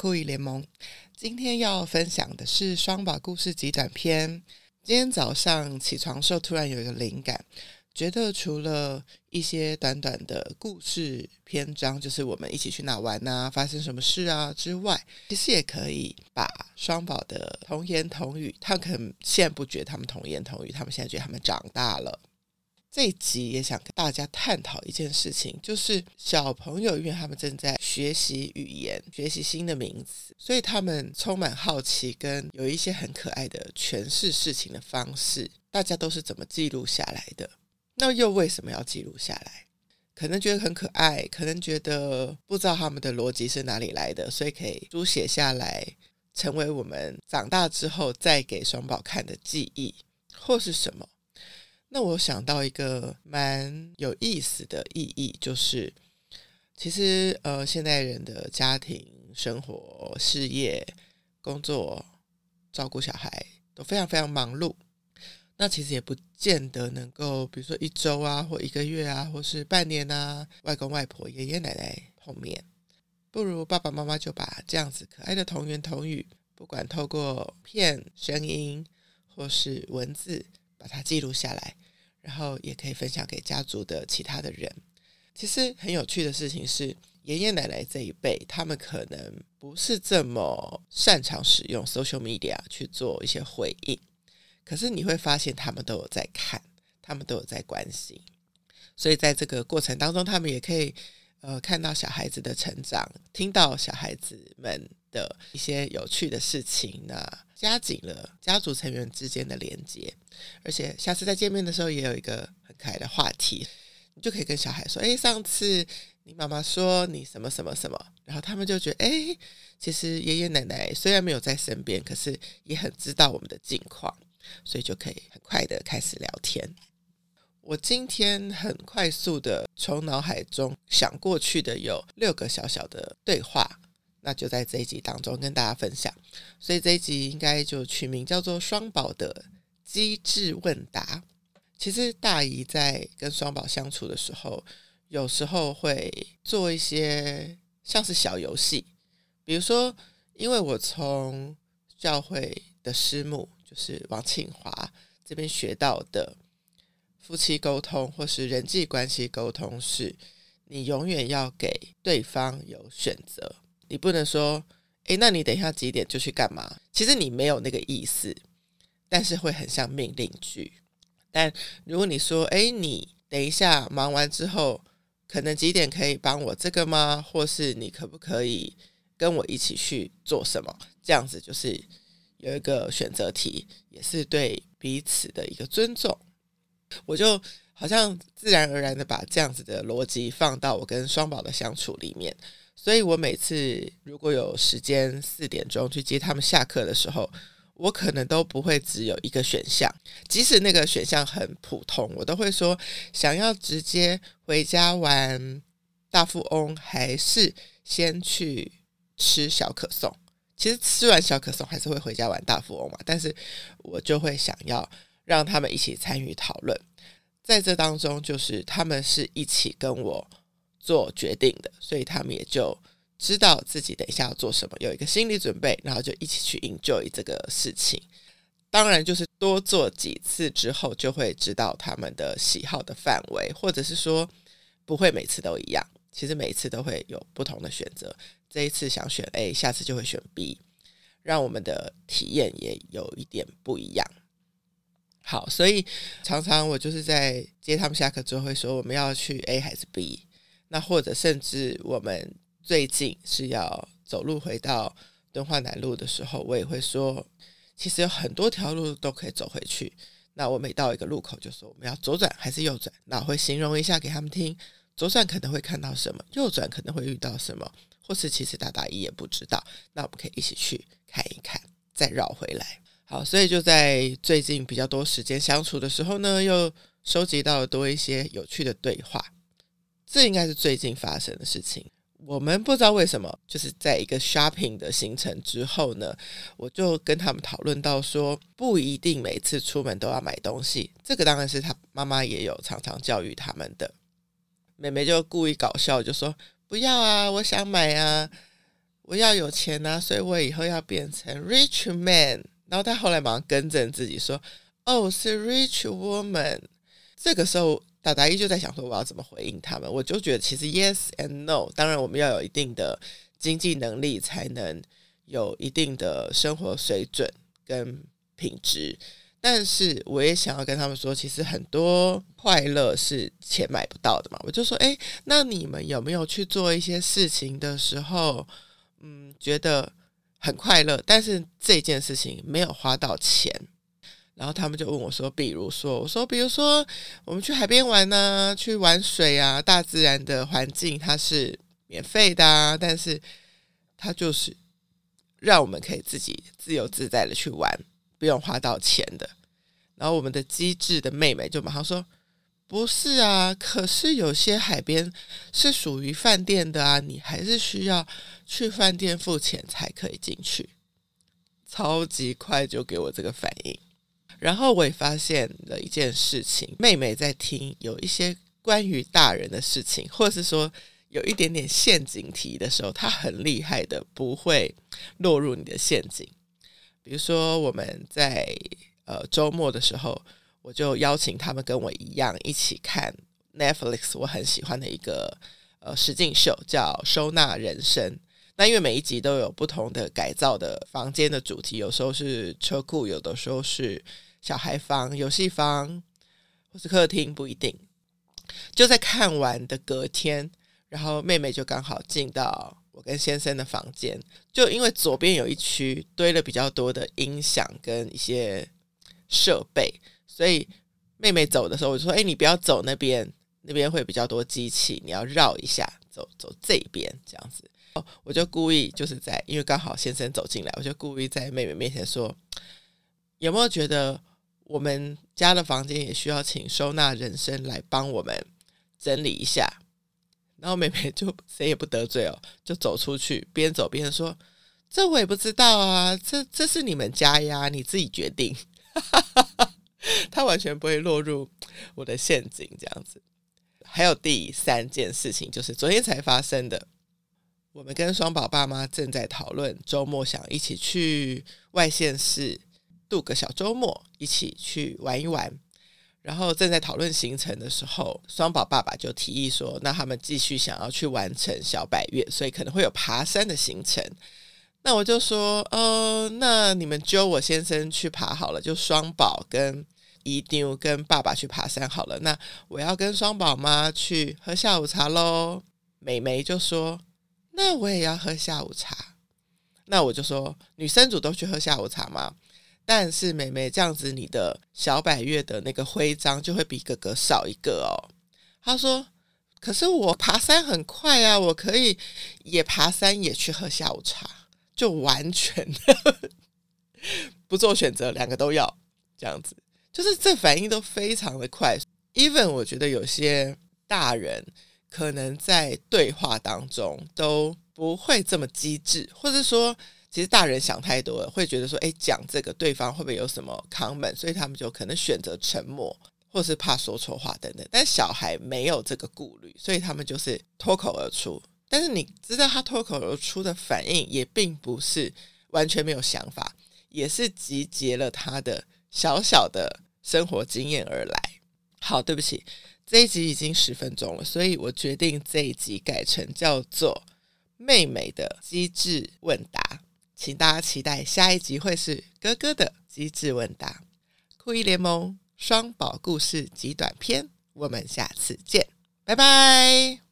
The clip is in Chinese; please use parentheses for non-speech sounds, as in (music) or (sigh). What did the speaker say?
酷姨联盟。今天要分享的是双宝故事集短篇。今天早上起床时候，突然有一个灵感，觉得除了一些短短的故事篇章，就是我们一起去哪玩啊，发生什么事啊之外，其实也可以把双宝的童言童语，他们可能现在不觉得他们童言童语，他们现在觉得他们长大了。这一集也想跟大家探讨一件事情，就是小朋友因为他们正在学习语言、学习新的名词，所以他们充满好奇，跟有一些很可爱的诠释事情的方式。大家都是怎么记录下来的？那又为什么要记录下来？可能觉得很可爱，可能觉得不知道他们的逻辑是哪里来的，所以可以书写下来，成为我们长大之后再给双宝看的记忆，或是什么？那我想到一个蛮有意思的意义，就是其实呃，现代人的家庭生活、事业、工作、照顾小孩都非常非常忙碌。那其实也不见得能够，比如说一周啊，或一个月啊，或是半年啊，外公外婆、爷爷奶奶碰面，不如爸爸妈妈就把这样子可爱的童言童语，不管透过片、声音或是文字，把它记录下来。然后也可以分享给家族的其他的人。其实很有趣的事情是，爷爷奶奶这一辈，他们可能不是这么擅长使用 social media 去做一些回应，可是你会发现他们都有在看，他们都有在关心。所以在这个过程当中，他们也可以呃看到小孩子的成长，听到小孩子们的一些有趣的事情，那加紧了家族成员之间的连接，而且下次再见面的时候也有一个很可爱的话题，你就可以跟小孩说：“诶，上次你妈妈说你什么什么什么。”然后他们就觉得：“诶，其实爷爷奶奶虽然没有在身边，可是也很知道我们的近况，所以就可以很快的开始聊天。”我今天很快速的从脑海中想过去的有六个小小的对话。那就在这一集当中跟大家分享，所以这一集应该就取名叫做“双宝的机智问答”。其实大姨在跟双宝相处的时候，有时候会做一些像是小游戏，比如说，因为我从教会的师母就是王庆华这边学到的夫妻沟通或是人际关系沟通，是你永远要给对方有选择。你不能说，诶，那你等一下几点就去干嘛？其实你没有那个意思，但是会很像命令句。但如果你说，诶，你等一下忙完之后，可能几点可以帮我这个吗？或是你可不可以跟我一起去做什么？这样子就是有一个选择题，也是对彼此的一个尊重。我就好像自然而然的把这样子的逻辑放到我跟双宝的相处里面。所以我每次如果有时间四点钟去接他们下课的时候，我可能都不会只有一个选项，即使那个选项很普通，我都会说想要直接回家玩大富翁，还是先去吃小可颂。其实吃完小可颂还是会回家玩大富翁嘛，但是我就会想要让他们一起参与讨论，在这当中就是他们是一起跟我。做决定的，所以他们也就知道自己等一下要做什么，有一个心理准备，然后就一起去 enjoy 这个事情。当然，就是多做几次之后，就会知道他们的喜好的范围，或者是说不会每次都一样。其实每次都会有不同的选择。这一次想选 A，下次就会选 B，让我们的体验也有一点不一样。好，所以常常我就是在接他们下课之后会说，我们要去 A 还是 B？那或者甚至我们最近是要走路回到敦化南路的时候，我也会说，其实有很多条路都可以走回去。那我每到一个路口就说我们要左转还是右转，那我会形容一下给他们听，左转可能会看到什么，右转可能会遇到什么，或是其实大大一也不知道，那我们可以一起去看一看，再绕回来。好，所以就在最近比较多时间相处的时候呢，又收集到了多一些有趣的对话。这应该是最近发生的事情。我们不知道为什么，就是在一个 shopping 的行程之后呢，我就跟他们讨论到说，不一定每次出门都要买东西。这个当然是他妈妈也有常常教育他们的。妹妹就故意搞笑，就说：“不要啊，我想买啊。”我要有钱啊，所以我以后要变成 rich man。然后他后来马上更正自己说：“哦，是 rich woman。”这个时候，达达伊就在想说：“我要怎么回应他们？”我就觉得其实 yes and no。当然，我们要有一定的经济能力，才能有一定的生活水准跟品质。但是，我也想要跟他们说，其实很多快乐是钱买不到的嘛。我就说：“诶，那你们有没有去做一些事情的时候，嗯，觉得？”很快乐，但是这件事情没有花到钱。然后他们就问我说：“比如说，我说，比如说，我们去海边玩呢、去玩水啊，大自然的环境它是免费的啊，但是它就是让我们可以自己自由自在的去玩，不用花到钱的。”然后我们的机智的妹妹就马上说。不是啊，可是有些海边是属于饭店的啊，你还是需要去饭店付钱才可以进去。超级快就给我这个反应，然后我也发现了一件事情：妹妹在听有一些关于大人的事情，或者是说有一点点陷阱题的时候，她很厉害的不会落入你的陷阱。比如说我们在呃周末的时候。我就邀请他们跟我一样一起看 Netflix 我很喜欢的一个呃实境秀，叫《收纳人生》。那因为每一集都有不同的改造的房间的主题，有时候是车库，有的时候是小孩房、游戏房，或是客厅，不一定。就在看完的隔天，然后妹妹就刚好进到我跟先生的房间，就因为左边有一区堆了比较多的音响跟一些设备。所以妹妹走的时候，我就说：“哎，你不要走那边，那边会比较多机器，你要绕一下，走走这边这样子。”哦，我就故意就是在，因为刚好先生走进来，我就故意在妹妹面前说：“有没有觉得我们家的房间也需要请收纳人生来帮我们整理一下？”然后妹妹就谁也不得罪哦，就走出去，边走边说：“这我也不知道啊，这这是你们家呀，你自己决定。(laughs) ”他完全不会落入我的陷阱，这样子。还有第三件事情，就是昨天才发生的。我们跟双宝爸妈正在讨论周末想一起去外县市度个小周末，一起去玩一玩。然后正在讨论行程的时候，双宝爸爸就提议说：“那他们继续想要去完成小百岳，所以可能会有爬山的行程。”那我就说：“呃，那你们揪我先生去爬好了，就双宝跟。”一定跟爸爸去爬山好了。那我要跟双宝妈去喝下午茶喽。美眉就说：“那我也要喝下午茶。”那我就说：“女生组都去喝下午茶吗。”但是美眉这样子，你的小百月的那个徽章就会比哥哥少一个哦。她说：“可是我爬山很快啊，我可以也爬山也去喝下午茶，就完全 (laughs) 不做选择，两个都要这样子。”就是这反应都非常的快，even 我觉得有些大人可能在对话当中都不会这么机智，或者说其实大人想太多了，会觉得说，诶，讲这个对方会不会有什么扛门所以他们就可能选择沉默，或是怕说错话等等。但小孩没有这个顾虑，所以他们就是脱口而出。但是你知道他脱口而出的反应也并不是完全没有想法，也是集结了他的。小小的生活经验而来。好，对不起，这一集已经十分钟了，所以我决定这一集改成叫做“妹妹的机智问答”，请大家期待下一集会是哥哥的机智问答。酷一联盟双宝故事及短篇，我们下次见，拜拜。